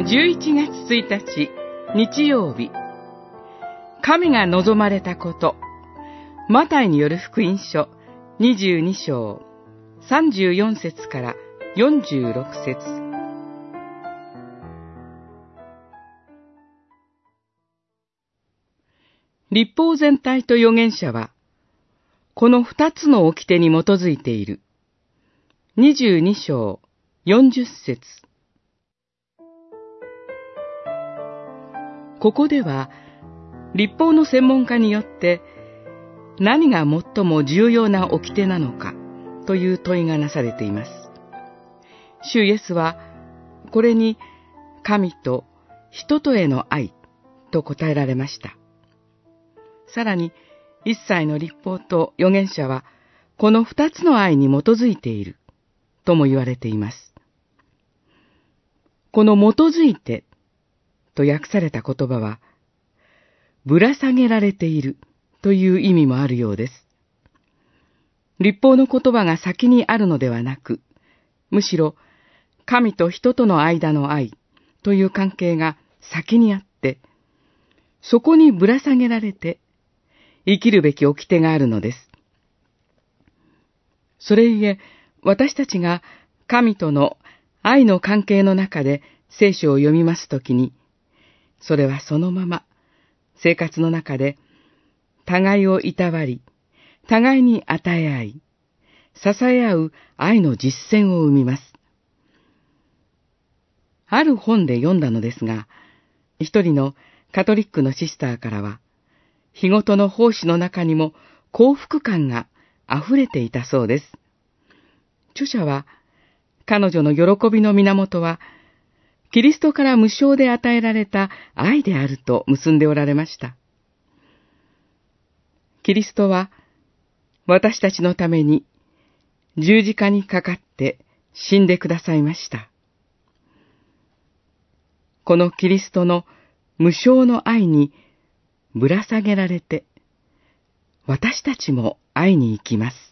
11月1日日曜日。神が望まれたこと。マタイによる福音書22章34節から46節。立法全体と預言者は、この二つの掟に基づいている。22章40節。ここでは、立法の専門家によって何が最も重要な掟なのかという問いがなされています。主イエスは、これに神と人とへの愛と答えられました。さらに、一切の立法と預言者は、この二つの愛に基づいている、とも言われています。この基づいて、と訳された言葉は、ぶら下げられているという意味もあるようです。立法の言葉が先にあるのではなく、むしろ神と人との間の愛という関係が先にあって、そこにぶら下げられて生きるべき掟があるのです。それゆえ、私たちが神との愛の関係の中で聖書を読みますときに、それはそのまま生活の中で互いをいたわり、互いに与え合い、支え合う愛の実践を生みます。ある本で読んだのですが、一人のカトリックのシスターからは、日ごとの奉仕の中にも幸福感が溢れていたそうです。著者は、彼女の喜びの源は、キリストから無償で与えられた愛であると結んでおられました。キリストは、私たちのために十字架にかかって死んでくださいました。このキリストの無償の愛にぶら下げられて、私たちも会いに行きます。